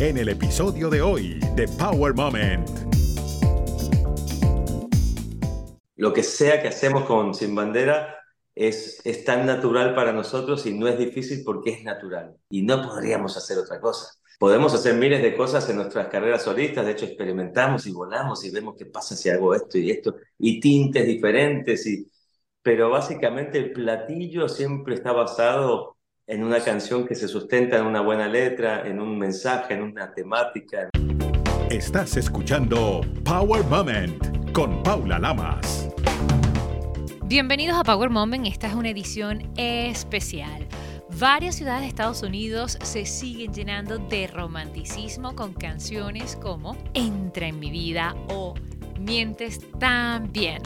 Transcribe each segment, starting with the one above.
en el episodio de hoy de Power Moment. Lo que sea que hacemos con Sin Bandera es, es tan natural para nosotros y no es difícil porque es natural. Y no podríamos hacer otra cosa. Podemos hacer miles de cosas en nuestras carreras solistas, de hecho experimentamos y volamos y vemos qué pasa si hago esto y esto, y tintes diferentes, y... pero básicamente el platillo siempre está basado en una canción que se sustenta en una buena letra, en un mensaje, en una temática. Estás escuchando Power Moment con Paula Lamas. Bienvenidos a Power Moment, esta es una edición especial. Varias ciudades de Estados Unidos se siguen llenando de romanticismo con canciones como Entra en mi vida o Mientes tan bien,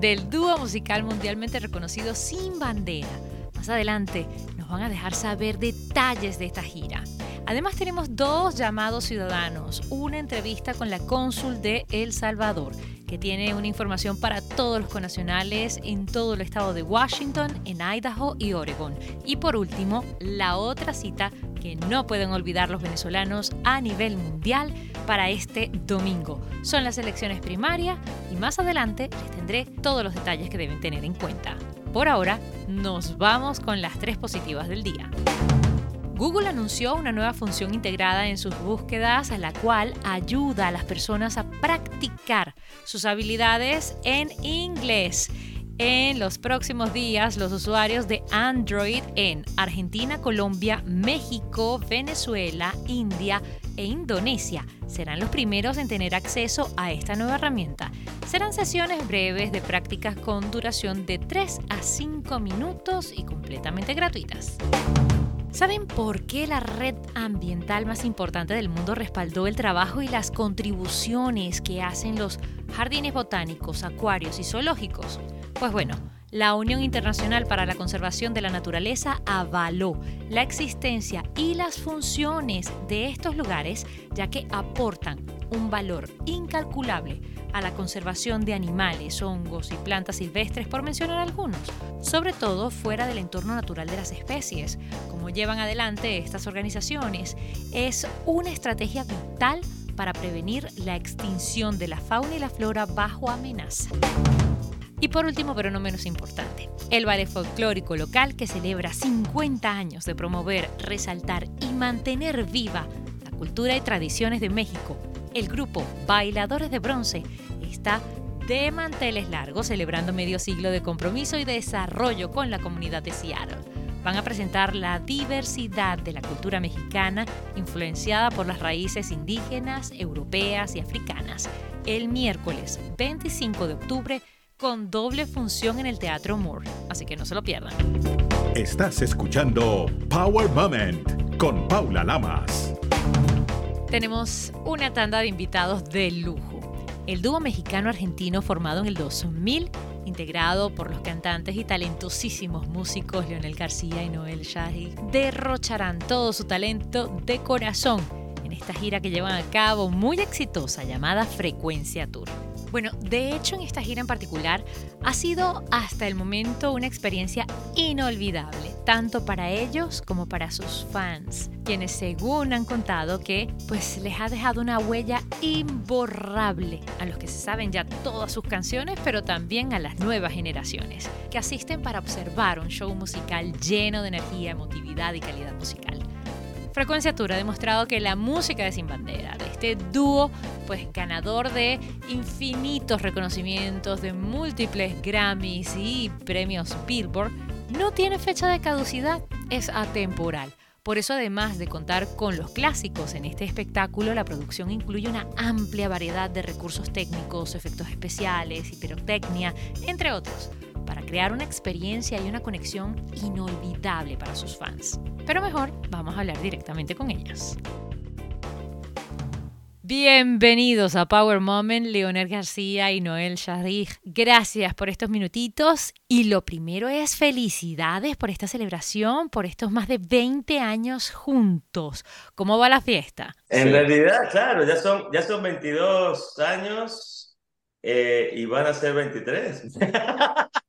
del dúo musical mundialmente reconocido Sin Bandera. Más adelante van a dejar saber detalles de esta gira. Además tenemos dos llamados ciudadanos, una entrevista con la cónsul de El Salvador que tiene una información para todos los conacionales en todo el estado de Washington, en Idaho y Oregon. Y por último, la otra cita que no pueden olvidar los venezolanos a nivel mundial para este domingo. Son las elecciones primarias y más adelante les tendré todos los detalles que deben tener en cuenta. Por ahora, nos vamos con las tres positivas del día. Google anunció una nueva función integrada en sus búsquedas la cual ayuda a las personas a practicar sus habilidades en inglés. En los próximos días, los usuarios de Android en Argentina, Colombia, México, Venezuela, India e Indonesia serán los primeros en tener acceso a esta nueva herramienta. Serán sesiones breves de prácticas con duración de 3 a 5 minutos y completamente gratuitas. ¿Saben por qué la red ambiental más importante del mundo respaldó el trabajo y las contribuciones que hacen los jardines botánicos, acuarios y zoológicos? Pues bueno, la Unión Internacional para la Conservación de la Naturaleza avaló la existencia y las funciones de estos lugares ya que aportan un valor incalculable a la conservación de animales, hongos y plantas silvestres, por mencionar algunos, sobre todo fuera del entorno natural de las especies. Como llevan adelante estas organizaciones, es una estrategia vital para prevenir la extinción de la fauna y la flora bajo amenaza. Y por último, pero no menos importante, el ballet folclórico local que celebra 50 años de promover, resaltar y mantener viva la cultura y tradiciones de México el grupo Bailadores de Bronce está de manteles largos, celebrando medio siglo de compromiso y desarrollo con la comunidad de Seattle. Van a presentar la diversidad de la cultura mexicana influenciada por las raíces indígenas, europeas y africanas el miércoles 25 de octubre con doble función en el Teatro Moore, así que no se lo pierdan. Estás escuchando Power Moment con Paula Lamas tenemos una tanda de invitados de lujo. El dúo mexicano-argentino formado en el 2000, integrado por los cantantes y talentosísimos músicos Leonel García y Noel Shahi, derrocharán todo su talento de corazón en esta gira que llevan a cabo muy exitosa llamada Frecuencia Tour. Bueno, de hecho en esta gira en particular ha sido hasta el momento una experiencia inolvidable, tanto para ellos como para sus fans, quienes según han contado que pues les ha dejado una huella imborrable a los que se saben ya todas sus canciones, pero también a las nuevas generaciones, que asisten para observar un show musical lleno de energía, emotividad y calidad musical. Frecuencia Tour ha demostrado que la música de Sin Bandera, de este dúo, pues ganador de infinitos reconocimientos, de múltiples Grammys y premios Billboard, no tiene fecha de caducidad, es atemporal. Por eso, además de contar con los clásicos en este espectáculo, la producción incluye una amplia variedad de recursos técnicos, efectos especiales y pirotecnia, entre otros para crear una experiencia y una conexión inolvidable para sus fans. Pero mejor, vamos a hablar directamente con ellos. Bienvenidos a Power Moment, Leonel García y Noel Shadig. Gracias por estos minutitos. Y lo primero es felicidades por esta celebración, por estos más de 20 años juntos. ¿Cómo va la fiesta? En realidad, claro, ya son, ya son 22 años eh, y van a ser 23.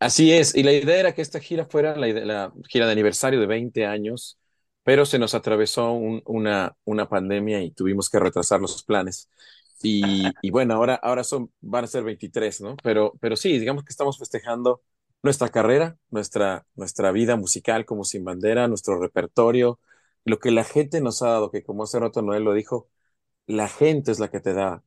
Así es, y la idea era que esta gira fuera la, gira de aniversario de 20 años pero se nos atravesó una, una pandemia y tuvimos que retrasar los planes. Y, y, bueno, ahora, ahora son, van a ser 23, ¿no? Pero, pero sí, digamos que estamos festejando nuestra carrera, nuestra, nuestra vida musical como Sin Bandera, nuestro repertorio, lo que la gente nos ha dado, que como hace rato Noel lo dijo, la gente es la que te da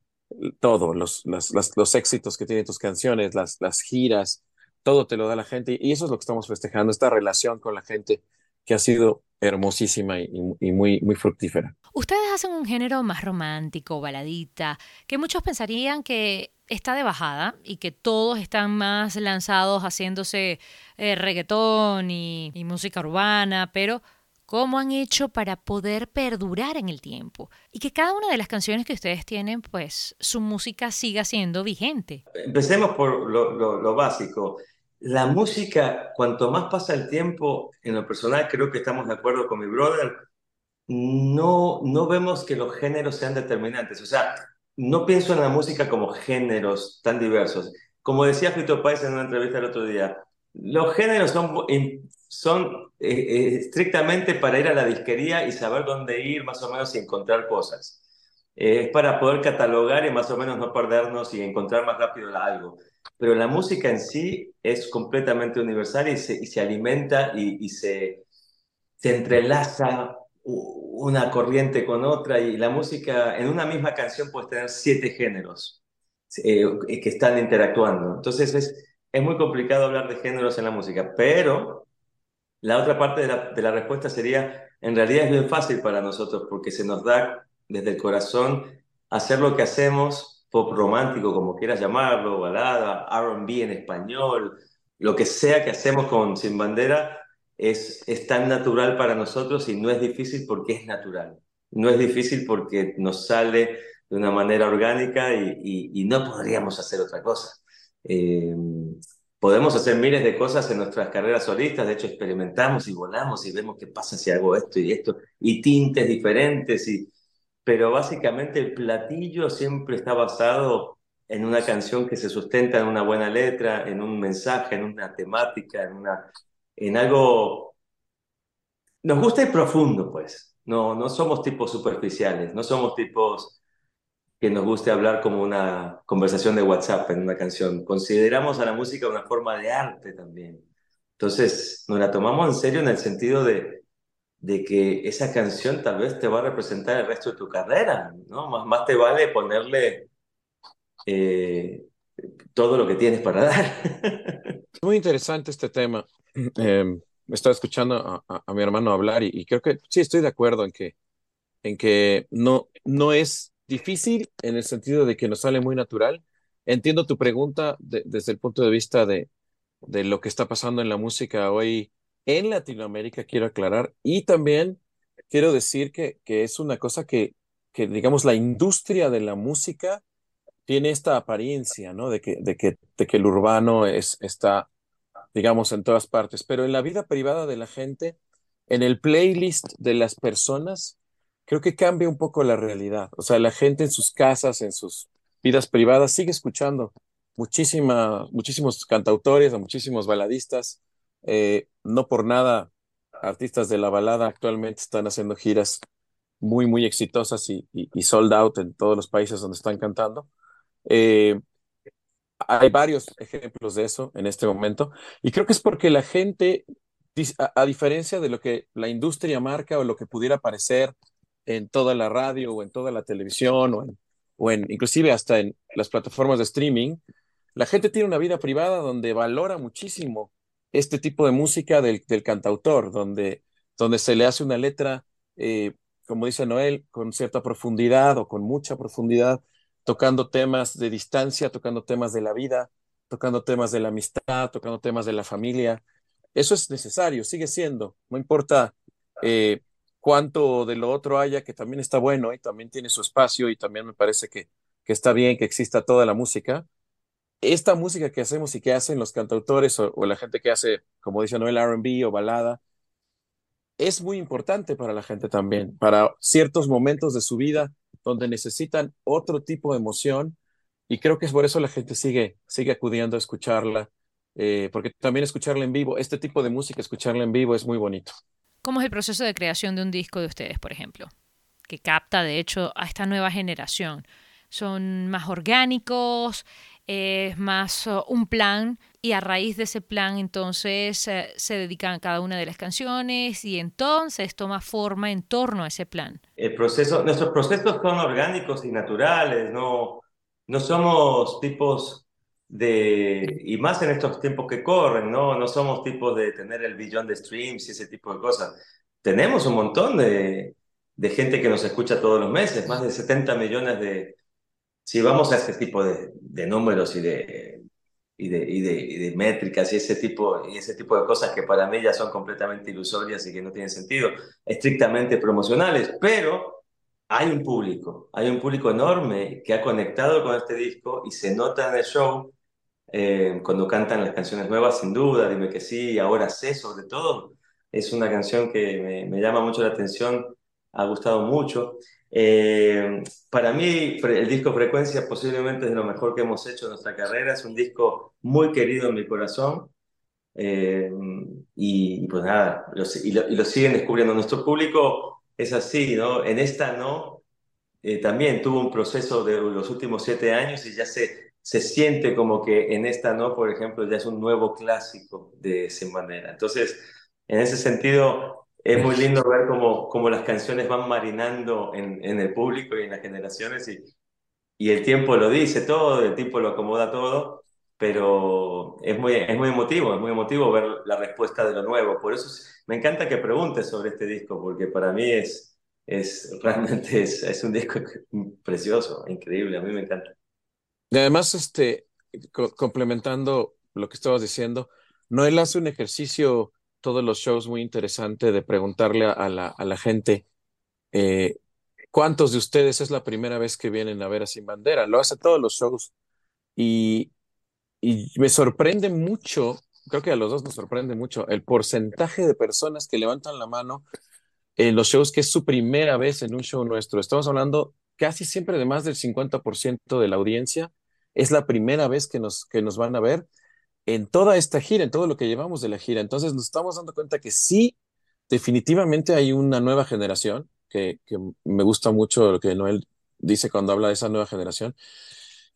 todo, los, los éxitos que tienen tus canciones, las, las giras, todo te lo da la gente y eso es lo que estamos festejando, esta relación con la gente que ha sido hermosísima y, muy, muy fructífera. Ustedes hacen un género más romántico, baladita, que muchos pensarían que está de bajada y que todos están más lanzados haciéndose eh, reggaetón y, y música urbana, pero ¿cómo han hecho para poder perdurar en el tiempo? Y que cada una de las canciones que ustedes tienen, pues su música siga siendo vigente. Empecemos por lo, lo básico la música, cuanto más pasa el tiempo, en lo personal creo que estamos de acuerdo con mi brother, no, no vemos que los géneros sean determinantes. O sea, no pienso en la música como géneros tan diversos. Como decía Fito Páez en una entrevista el otro día, los géneros son, son eh, eh, estrictamente para ir a la disquería y saber dónde ir más o menos y encontrar cosas. Eh, es para poder catalogar y más o menos no perdernos y encontrar más rápido algo pero la música en sí es completamente universal y se, y se alimenta y, se, se entrelaza una corriente con otra y la música en una misma canción puede tener siete géneros eh, que están interactuando. Entonces es, es muy complicado hablar de géneros en la música, pero la otra parte de la, respuesta sería, en realidad es bien fácil para nosotros porque se nos da desde el corazón hacer lo que hacemos pop romántico, como quieras llamarlo, balada, RB en español, lo que sea que hacemos con Sin Bandera, es, es tan natural para nosotros y no es difícil porque es natural. No es difícil porque nos sale de una manera orgánica y, y, no podríamos hacer otra cosa. Eh, podemos hacer miles de cosas en nuestras carreras solistas, de hecho experimentamos y volamos y vemos qué pasa si hago esto y esto, y tintes diferentes y, pero básicamente el platillo siempre está basado en una canción que se sustenta en una buena letra, en un mensaje, en una temática, en, una, en algo... Nos gusta ir profundo, pues. No, no somos tipos superficiales, no somos tipos que nos guste hablar como una conversación de WhatsApp en una canción. Consideramos a la música una forma de arte también. Entonces, nos la tomamos en serio en el sentido de, de que esa canción tal vez te va a representar el resto de tu carrera, ¿no? Más, más te vale ponerle eh, todo lo que tienes para dar. Muy interesante este tema. Eh, estaba escuchando a, mi hermano hablar y, creo que sí estoy de acuerdo en que, en que no, no es difícil en el sentido de que nos sale muy natural. Entiendo tu pregunta desde el punto de vista de, de lo que está pasando en la música hoy en Latinoamérica, quiero aclarar, y también quiero decir que, que es una cosa que, que, digamos, la industria de la música tiene esta apariencia, ¿no? De que, de que, de que el urbano es, está, digamos, en todas partes, pero en la vida privada de la gente, en el playlist de las personas, creo que cambia un poco la realidad. O sea, la gente en sus casas, en sus vidas privadas, sigue escuchando muchísima, muchísimos cantautores, a muchísimos baladistas, eh, no por nada, artistas de la balada actualmente están haciendo giras muy, muy exitosas y, sold out en todos los países donde están cantando. Eh, hay varios ejemplos de eso en este momento y creo que es porque la gente, a, diferencia de lo que la industria marca o lo que pudiera parecer en toda la radio o en toda la televisión o, en, o en, inclusive hasta en las plataformas de streaming, la gente tiene una vida privada donde valora muchísimo este tipo de música del, del cantautor, donde, donde se le hace una letra, eh, como dice Noel, con cierta profundidad o con mucha profundidad, tocando temas de distancia, tocando temas de la vida, tocando temas de la amistad, tocando temas de la familia. Eso es necesario, sigue siendo, no importa eh, cuánto de lo otro haya, que también está bueno y también tiene su espacio y también me parece que, que está bien que exista toda la música, esta música que hacemos y que hacen los cantautores o, la gente que hace, como dice Noel, RB o balada, es muy importante para la gente también, para ciertos momentos de su vida donde necesitan otro tipo de emoción y creo que es por eso la gente sigue, sigue acudiendo a escucharla, eh, porque también escucharla en vivo, este tipo de música, escucharla en vivo es muy bonito. ¿Cómo es el proceso de creación de un disco de ustedes, por ejemplo? Que capta, de hecho, a esta nueva generación. ¿Son más orgánicos? ¿Es más uh, un plan? Y a raíz de ese plan, entonces, eh, se dedican a cada una de las canciones y entonces toma forma en torno a ese plan. El proceso, nuestros procesos son orgánicos y naturales, no, no somos tipos de, y más en estos tiempos que corren, ¿no? No somos tipos de tener el billón de streams y ese tipo de cosas. Tenemos un montón de, de gente que nos escucha todos los meses, más de 70 millones de... Si vamos a este tipo de, de números y de, y de, y, de, y de, métricas y ese, tipo, y ese tipo de cosas que para mí ya son completamente ilusorias y que no tienen sentido, estrictamente promocionales, pero hay un público, hay un público enorme que ha conectado con este disco y se nota en el show eh, cuando cantan las canciones nuevas, sin duda, dime que sí, ahora sé sobre todo. Es una canción que me, llama mucho la atención, ha gustado mucho. Eh, para mí, el disco Frecuencia posiblemente es lo mejor que hemos hecho en nuestra carrera. Es un disco muy querido en mi corazón. Eh, y, pues nada, y, lo, siguen descubriendo. Nuestro público es así, ¿no? En esta no. también tuvo un proceso de los últimos siete años y ya se se siente como que en esta no, por ejemplo, ya es un nuevo clásico de Bandera. Entonces, en ese sentido, es muy lindo ver cómo, cómo las canciones van marinando en, en, el público y en las generaciones y, y el tiempo lo dice todo, el tiempo lo acomoda todo, pero es muy, es muy emotivo, es muy emotivo ver la respuesta de lo nuevo. Por eso me encanta que preguntes sobre este disco, porque para mí es, es realmente es, es un disco precioso, increíble, a mí me encanta. Y además, este, complementando lo que estabas diciendo, Noel hace un ejercicio todos los shows muy interesante de preguntarle a, la, a la, gente eh, cuántos de ustedes es la primera vez que vienen a ver a Sin Bandera. Lo hace todos los shows y, y me sorprende mucho, creo que a los dos nos sorprende mucho el porcentaje de personas que levantan la mano en los shows que es su primera vez en un show nuestro. Estamos hablando casi siempre de más del 50% de la audiencia es la primera vez que nos, que nos van a ver en toda esta gira, en todo lo que llevamos de la gira. Entonces nos estamos dando cuenta que sí, definitivamente hay una nueva generación, que, que me gusta mucho lo que Noel dice cuando habla de esa nueva generación,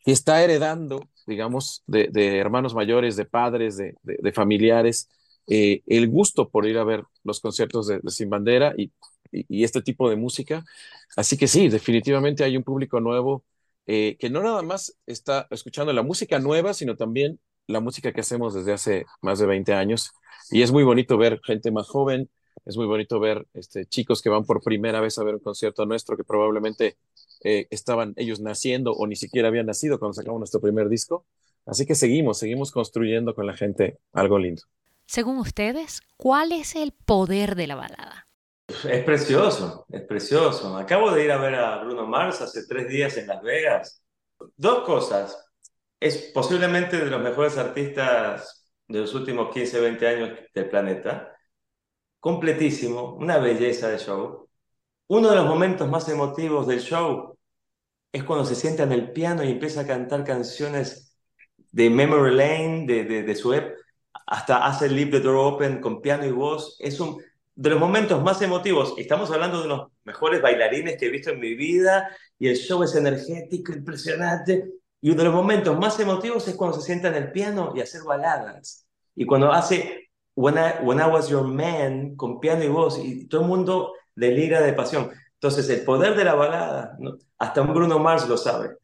que está heredando, digamos, de, hermanos mayores, de padres, de, de, familiares, eh, el gusto por ir a ver los conciertos de, Sin Bandera y, y, este tipo de música. Así que sí, definitivamente hay un público nuevo eh, que no nada más está escuchando la música nueva, sino también la música que hacemos desde hace más de 20 años. Y es muy bonito ver gente más joven, es muy bonito ver este, chicos que van por primera vez a ver un concierto nuestro que probablemente eh, estaban ellos naciendo o ni siquiera habían nacido cuando sacamos nuestro primer disco. Así que seguimos, seguimos construyendo con la gente algo lindo. Según ustedes, ¿cuál es el poder de la balada? Es precioso, es precioso. Acabo de ir a ver a Bruno Mars hace tres días en Las Vegas. Dos cosas. Es posiblemente de los mejores artistas de los últimos 15, 20 años del planeta. Completísimo, una belleza de show. Uno de los momentos más emotivos del show es cuando se sienta en el piano y empieza a cantar canciones de Memory Lane, de, de, de su EP, hasta hace Leave the Door Open con piano y voz. Es un, de los momentos más emotivos. Estamos hablando de los mejores bailarines que he visto en mi vida y el show es energético, impresionante. Y uno de los momentos más emotivos es cuando se sienta en el piano y hacer baladas. Y cuando hace When I, When I Was Your Man con piano y voz y todo el mundo delira de pasión. Entonces el poder de la balada, hasta un Bruno Mars lo sabe.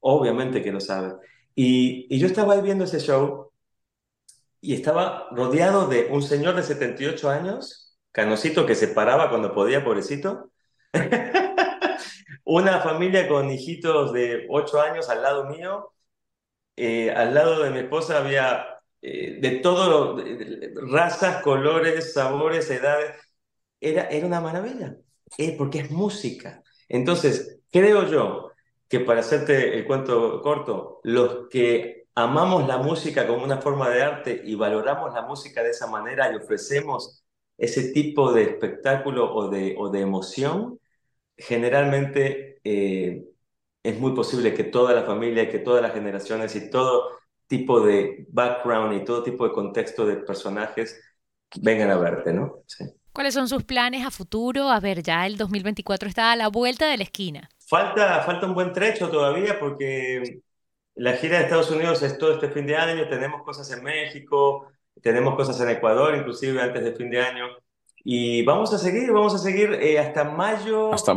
Obviamente que lo sabe. Y, y yo estaba ahí viendo ese show y estaba rodeado de un señor de 78 años Canosito que se paraba cuando podía, pobrecito. Una familia con hijitos de 8 años al lado mío. Eh, al lado de mi esposa había eh, de todo, razas, colores, sabores, edades. Era, era una maravilla, eh, porque es música. Entonces, creo yo que para hacerte el cuento corto, los que amamos la música como una forma de arte y valoramos la música de esa manera y ofrecemos ese tipo de espectáculo o de, o de emoción, generalmente eh, es muy posible que toda la familia, que todas las generaciones y todo tipo de background y todo tipo de contexto de personajes vengan a verte, ¿no? ¿Cuáles son sus planes a futuro? A ver, ya el 2024 está a la vuelta de la esquina. Falta, falta un buen trecho todavía porque la gira de Estados Unidos es todo este fin de año, tenemos cosas en México, tenemos cosas en Ecuador, inclusive antes del fin de año. Y vamos a seguir, vamos a seguir eh, hasta mayo. Hasta,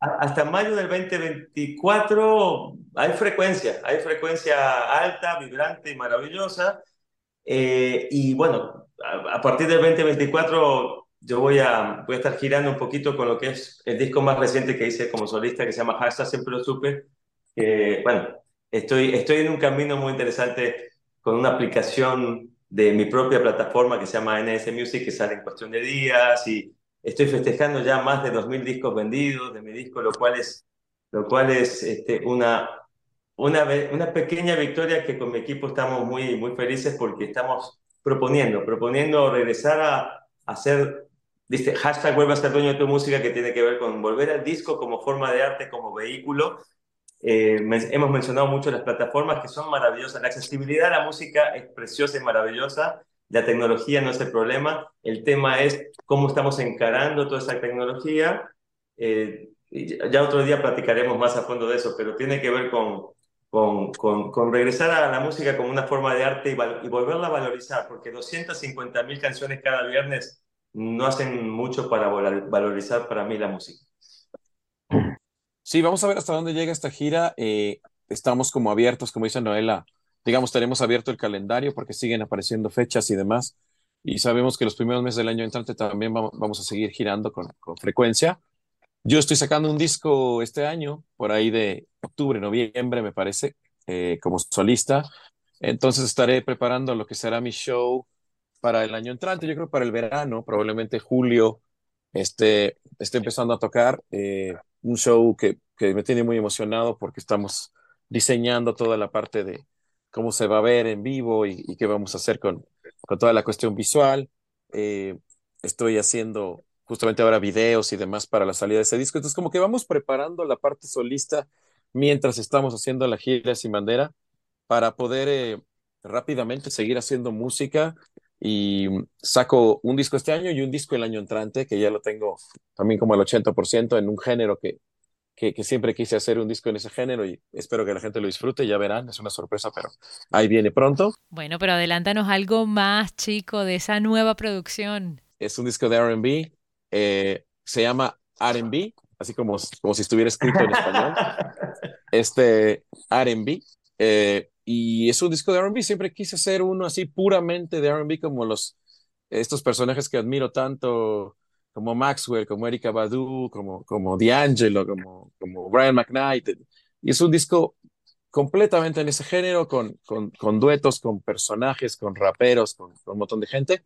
hasta mayo del 2024 hay frecuencia, hay frecuencia alta, vibrante y maravillosa. Eh, y bueno, a, partir del 2024 yo voy a, voy a estar girando un poquito con lo que es el disco más reciente que hice como solista, que se llama Hashtag Siempre lo supe. Que, bueno, estoy, estoy en un camino muy interesante con una aplicación de mi propia plataforma que se llama NS Music, que sale en cuestión de días y estoy festejando ya más de 2.000 discos vendidos de mi disco, lo cual es, lo cual es este, una, una, una pequeña victoria que con mi equipo estamos muy, muy felices porque estamos proponiendo, proponiendo regresar a, hacer, dice, hashtag vuelve a ser dueño de tu música, que tiene que ver con volver al disco como forma de arte, como vehículo. Eh, hemos mencionado mucho las plataformas que son maravillosas. La accesibilidad a la música es preciosa y maravillosa. La tecnología no es el problema. El tema es cómo estamos encarando toda esa tecnología. Eh, ya otro día platicaremos más a fondo de eso, pero tiene que ver con, con, con, regresar a la música como una forma de arte y, volverla a valorizar, porque 250 mil canciones cada viernes no hacen mucho para valorizar para mí la música. Sí, vamos a ver hasta dónde llega esta gira. Eh, estamos como abiertos, como dice Noela, digamos, tenemos abierto el calendario porque siguen apareciendo fechas y demás. Y sabemos que los primeros meses del año entrante también vamos, a seguir girando con, frecuencia. Yo estoy sacando un disco este año, por ahí de octubre, noviembre, me parece, eh, como solista. Entonces estaré preparando lo que será mi show para el año entrante, yo creo para el verano, probablemente julio, este, esté empezando a tocar eh, un show que, que me tiene muy emocionado porque estamos diseñando toda la parte de cómo se va a ver en vivo y, qué vamos a hacer con, con toda la cuestión visual. Eh, estoy haciendo justamente ahora videos y demás para la salida de ese disco. Entonces, como que vamos preparando la parte solista mientras estamos haciendo la gira sin bandera para poder eh, rápidamente seguir haciendo música y saco un disco este año y un disco el año entrante, que ya lo tengo también como el 80% en un género que, que, que, siempre quise hacer un disco en ese género y espero que la gente lo disfrute, ya verán, es una sorpresa, pero ahí viene pronto. Bueno, pero adelántanos algo más, chico, de esa nueva producción. Es un disco de RB, eh, se llama RB, así como, como si estuviera escrito en español. Este RB. Eh, y es un disco de RB. Siempre quise hacer uno así puramente de RB, como los, estos personajes que admiro tanto, como Maxwell, como Erika Badu, como, como D'Angelo, como, como Brian McKnight. Y es un disco completamente en ese género, con, con, con duetos, con personajes, con raperos, con, un montón de gente,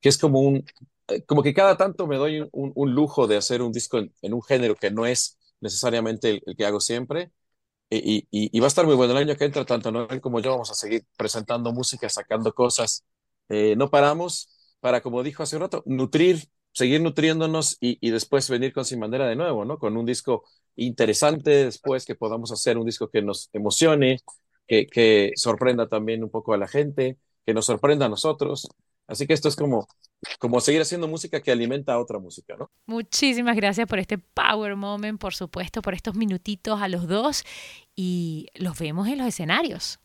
que es como un, eh, como que cada tanto me doy un, lujo de hacer un disco en, un género que no es necesariamente el, que hago siempre. Y, va a estar muy bueno el año que entra, tanto Noel como yo vamos a seguir presentando música, sacando cosas. Eh, no paramos para, como dijo hace un rato, nutrir, seguir nutriéndonos y, después venir con Sin Bandera de nuevo, ¿no? Con un disco interesante después, que podamos hacer un disco que nos emocione, que, que sorprenda también un poco a la gente, que nos sorprenda a nosotros. Así que esto es como, como seguir haciendo música que alimenta a otra música, ¿no? Muchísimas gracias por este Power Moment, por supuesto, por estos minutitos a los dos y los vemos en los escenarios.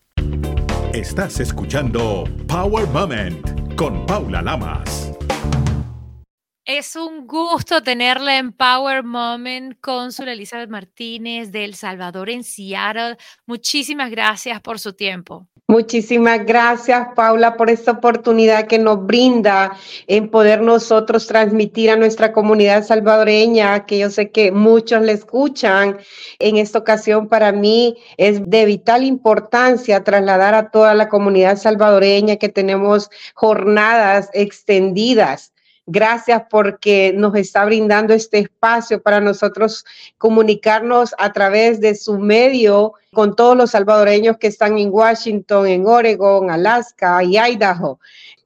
Estás escuchando Power Moment con Paula Lamas. Es un gusto tenerla en Power Moment, cónsul Elizabeth Martínez de El Salvador en Seattle. Muchísimas gracias por su tiempo. Muchísimas gracias, Paula, por esta oportunidad que nos brinda en poder nosotros transmitir a nuestra comunidad salvadoreña, que yo sé que muchos le escuchan. En esta ocasión, para mí es de vital importancia trasladar a toda la comunidad salvadoreña que tenemos jornadas extendidas Gracias porque nos está brindando este espacio para nosotros comunicarnos a través de su medio con todos los salvadoreños que están en Washington, en Oregon, Alaska y Idaho.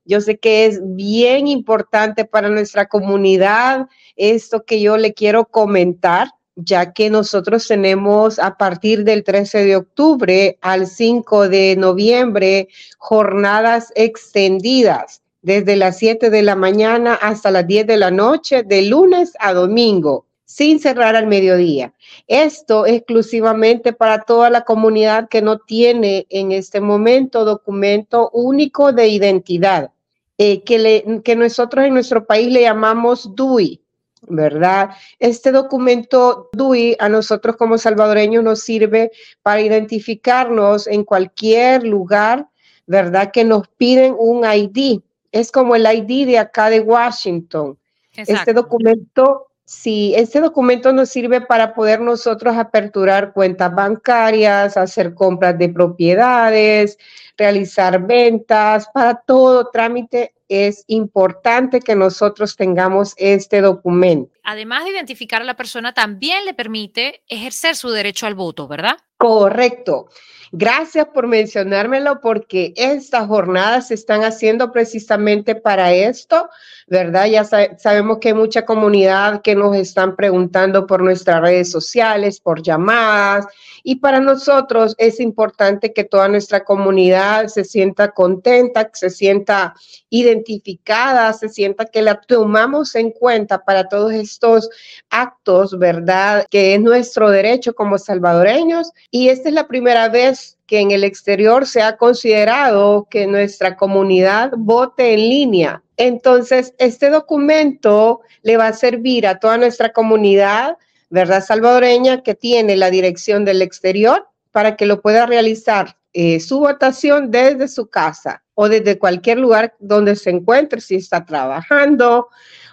Yo sé que es bien importante para nuestra comunidad esto que yo le quiero comentar ya que nosotros tenemos a partir del 13 de octubre al 5 de noviembre jornadas extendidas desde las 7 de la mañana hasta las 10 de la noche, de lunes a domingo, sin cerrar al mediodía. Esto exclusivamente para toda la comunidad que no tiene en este momento documento único de identidad, eh, que, le, que nosotros en nuestro país le llamamos DUI. ¿verdad? Este documento DUI a nosotros como salvadoreños nos sirve para identificarnos en cualquier lugar, ¿verdad? Que nos piden un ID. Es como el ID de acá de Washington. Este documento Sí, este documento nos sirve para poder nosotros aperturar cuentas bancarias, hacer compras de propiedades, realizar ventas, para todo trámite es importante que nosotros tengamos este documento. Además de identificar a la persona, también le permite ejercer su derecho al voto, ¿verdad? Correcto. Gracias por mencionármelo porque estas jornadas se están haciendo precisamente para esto, ¿verdad? Ya sabemos que hay mucha comunidad que nos están preguntando por nuestras redes sociales, por llamadas, y para nosotros es importante que toda nuestra comunidad se sienta contenta, se sienta identificada, se sienta que la tomamos en cuenta para todos estos actos, ¿verdad? Que es nuestro derecho como salvadoreños. Y esta es la primera vez que en el exterior se ha considerado que nuestra comunidad vote en línea. Entonces, este documento le va a servir a toda nuestra comunidad, ¿verdad? Salvadoreña, que tiene la dirección del exterior para que lo pueda realizar eh, su votación desde su casa o desde cualquier lugar donde se encuentre, si está trabajando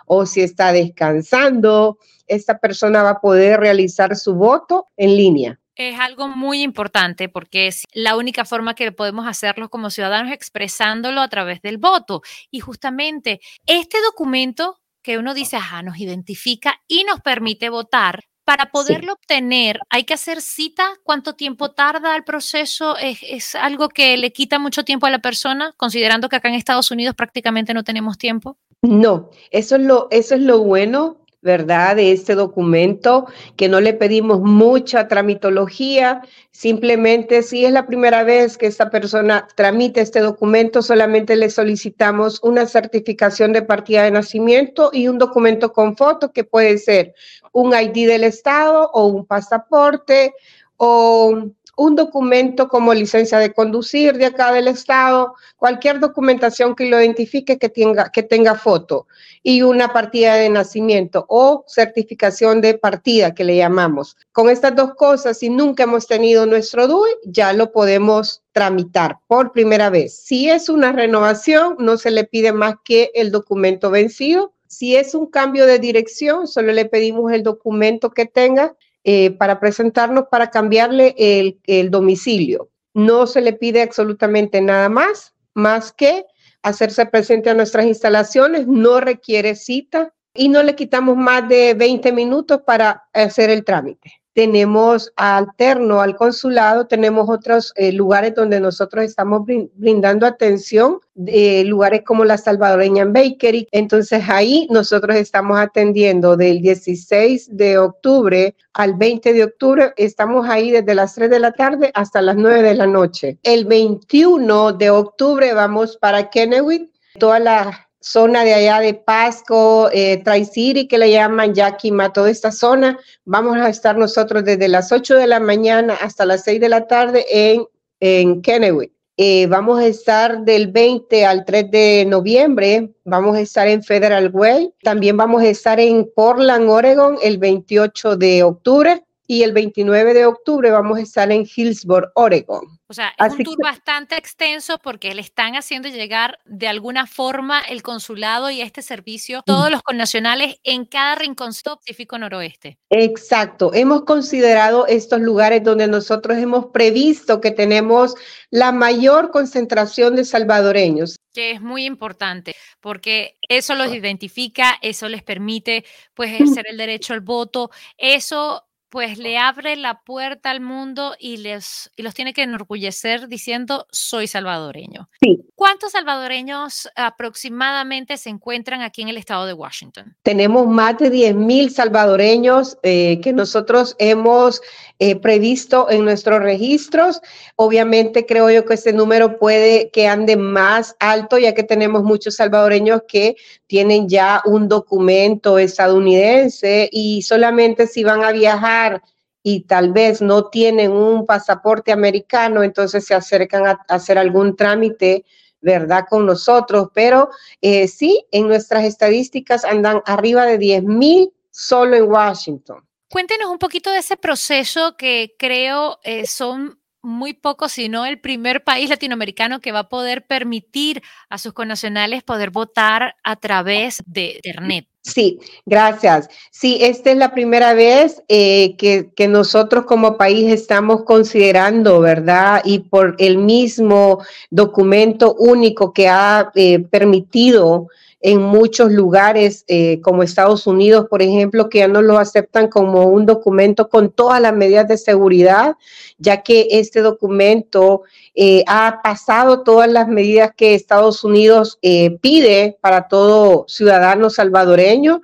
o si está descansando, esta persona va a poder realizar su voto en línea. Es algo muy importante porque es la única forma que podemos hacerlo como ciudadanos expresándolo a través del voto. Y justamente este documento que uno dice, ajá, nos identifica y nos permite votar. Para poderlo obtener, ¿hay que hacer cita? ¿Cuánto tiempo tarda el proceso? ¿Es, ¿Es, algo que le quita mucho tiempo a la persona, considerando que acá en Estados Unidos prácticamente no tenemos tiempo? No, eso es lo, eso es lo bueno ¿verdad? De este documento, que no le pedimos mucha tramitología, simplemente si es la primera vez que esta persona tramite este documento, solamente le solicitamos una certificación de partida de nacimiento y un documento con foto que puede ser un ID del Estado o un pasaporte o un documento como licencia de conducir de acá del estado, cualquier documentación que lo identifique que tenga, que tenga foto y una partida de nacimiento o certificación de partida que le llamamos. Con estas dos cosas, si nunca hemos tenido nuestro DUI, ya lo podemos tramitar por primera vez. Si es una renovación, no se le pide más que el documento vencido. Si es un cambio de dirección, solo le pedimos el documento que tenga eh, para presentarnos para cambiarle el, el domicilio. No se le pide absolutamente nada más, más que hacerse presente a nuestras instalaciones, no requiere cita y no le quitamos más de 20 minutos para hacer el trámite tenemos alterno al consulado, tenemos otros eh, lugares donde nosotros estamos brindando atención, lugares como la Salvadoreña Bakery. Entonces ahí nosotros estamos atendiendo del 16 de octubre al 20 de octubre. Estamos ahí desde las 3 de la tarde hasta las 9 de la noche. El 21 de octubre vamos para Kennewick. Todas las zona de allá de Pasco, eh, Tri-City, que le llaman Yakima, toda esta zona. Vamos a estar nosotros desde las 8 de la mañana hasta las 6 de la tarde en, en Kennewick. Eh, vamos a estar del 20 al 3 de noviembre, vamos a estar en Federal Way, también vamos a estar en Portland, Oregon, el 28 de octubre y el 29 de octubre vamos a estar en Hillsboro, Oregon. O sea, es un tour bastante extenso porque le están haciendo llegar de alguna forma el consulado y este servicio todos los connacionales en cada rincón Pacífico Noroeste. Exacto. Hemos considerado estos lugares donde nosotros hemos previsto que tenemos la mayor concentración de salvadoreños. Que es muy importante porque eso los identifica, eso les permite pues ejercer el derecho al voto, eso pues le abre la puerta al mundo y, les, y los tiene que enorgullecer diciendo soy salvadoreño. Sí. ¿Cuántos salvadoreños aproximadamente se encuentran aquí en el estado de Washington? Tenemos más de 10 mil salvadoreños eh, que nosotros hemos eh, previsto en nuestros registros. Obviamente creo yo que este número puede que ande más alto ya que tenemos muchos salvadoreños que tienen ya un documento estadounidense y solamente si van a viajar y tal vez no tienen un pasaporte americano, entonces se acercan a, hacer algún trámite, ¿verdad? Con nosotros, pero eh, sí, en nuestras estadísticas andan arriba de 10 mil solo en Washington. Cuéntenos un poquito de ese proceso que creo eh, son muy pocos, sino el primer país latinoamericano que va a poder permitir a sus connacionales poder votar a través de Internet. Sí, gracias. Sí, esta es la primera vez eh, que, que, nosotros como país estamos considerando, ¿verdad? Y por el mismo documento único que ha eh, permitido en muchos lugares, eh, como Estados Unidos, por ejemplo, que ya no lo aceptan como un documento con todas las medidas de seguridad, ya que este documento eh, ha pasado todas las medidas que Estados Unidos eh, pide para todo ciudadano salvadoreño.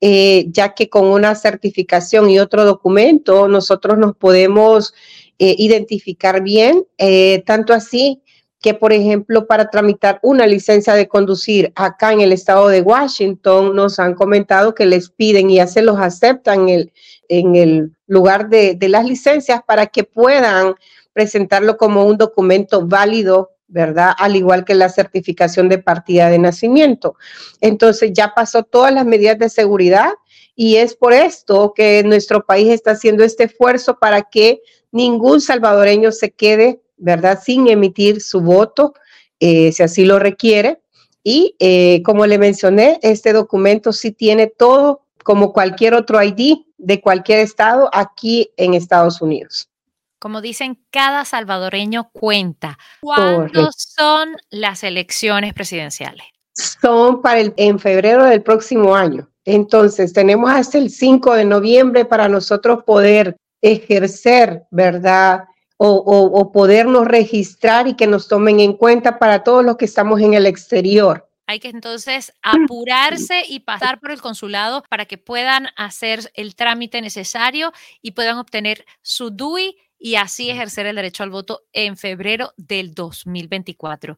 ya que con una certificación y otro documento nosotros nos podemos identificar bien, tanto así que, por ejemplo, para tramitar una licencia de conducir acá en el estado de Washington, nos han comentado que les piden y ya se los aceptan en el, en el lugar de, de las licencias para que puedan presentarlo como un documento válido ¿verdad? Al igual que la certificación de partida de nacimiento. Entonces ya pasó todas las medidas de seguridad y es por esto que nuestro país está haciendo este esfuerzo para que ningún salvadoreño se quede ¿verdad? Sin emitir su voto, eh, si así lo requiere. Y eh, como le mencioné, este documento sí tiene todo, como cualquier otro ID de cualquier estado aquí en Estados Unidos. Como dicen, cada salvadoreño cuenta. ¿Cuándo son las elecciones presidenciales? Son para el, en febrero del próximo año. Entonces, tenemos hasta el 5 de noviembre para nosotros poder ejercer, ¿verdad? O, podernos registrar y que nos tomen en cuenta para todos los que estamos en el exterior. Hay que entonces apurarse y pasar por el consulado para que puedan hacer el trámite necesario y puedan obtener su DUI y así ejercer el derecho al voto en febrero del 2024.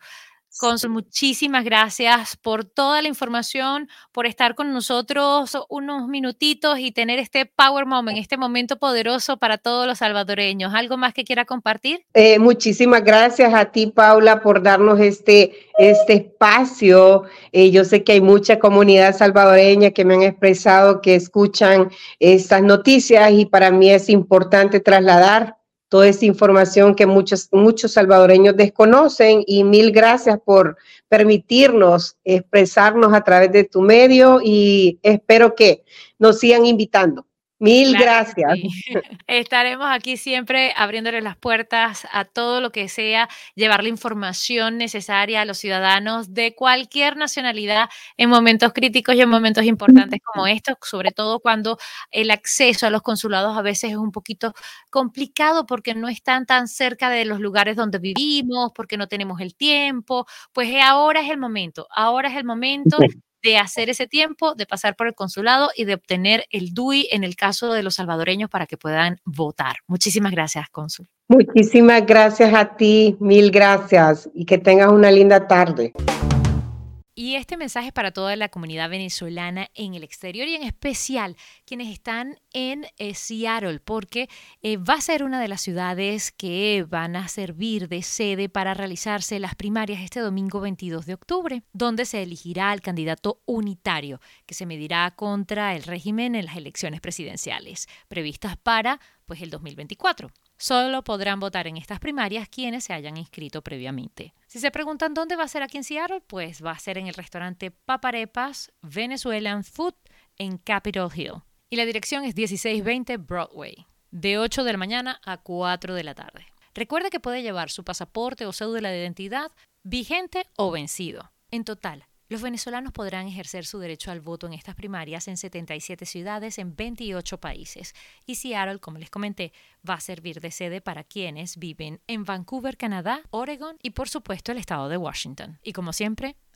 Consul, muchísimas gracias por toda la información, por estar con nosotros unos minutitos y tener este Power Moment, este momento poderoso para todos los salvadoreños. ¿Algo más que quiera compartir? Eh, muchísimas gracias a ti, Paula, por darnos este, este espacio. Eh, yo sé que hay mucha comunidad salvadoreña que me han expresado que escuchan estas noticias y para mí es importante trasladar toda esa información que muchos, muchos salvadoreños desconocen y mil gracias por permitirnos expresarnos a través de tu medio y espero que nos sigan invitando. Mil gracias. Estaremos aquí siempre abriéndole las puertas a todo lo que sea, llevar la información necesaria a los ciudadanos de cualquier nacionalidad en momentos críticos y en momentos importantes como estos, sobre todo cuando el acceso a los consulados a veces es un poquito complicado porque no están tan cerca de los lugares donde vivimos, porque no tenemos el tiempo. Pues ahora es el momento, ahora es el momento de hacer ese tiempo, de pasar por el consulado y de obtener el DUI en el caso de los salvadoreños para que puedan votar. Muchísimas gracias, cónsul. Muchísimas gracias a ti, mil gracias y que tengas una linda tarde. Y este mensaje es para toda la comunidad venezolana en el exterior y en especial quienes están en eh, Seattle, porque eh, va a ser una de las ciudades que van a servir de sede para realizarse las primarias este domingo 22 de octubre, donde se elegirá al candidato unitario que se medirá contra el régimen en las elecciones presidenciales previstas para pues el 2024. Solo podrán votar en estas primarias quienes se hayan inscrito previamente. Si se preguntan dónde va a ser aquí en Seattle, pues va a ser en el restaurante Paparepas Venezuelan Food en Capitol Hill. Y la dirección es 1620 Broadway, de 8 de la mañana a 4 de la tarde. Recuerde que puede llevar su pasaporte o cédula de identidad vigente o vencido. En total, Los venezolanos podrán ejercer su derecho al voto en estas primarias en 77 ciudades en 28 países. Y Seattle, como les comenté, va a servir de sede para quienes viven en Vancouver, Canadá, Oregon y por supuesto el estado de Washington. Y como siempre,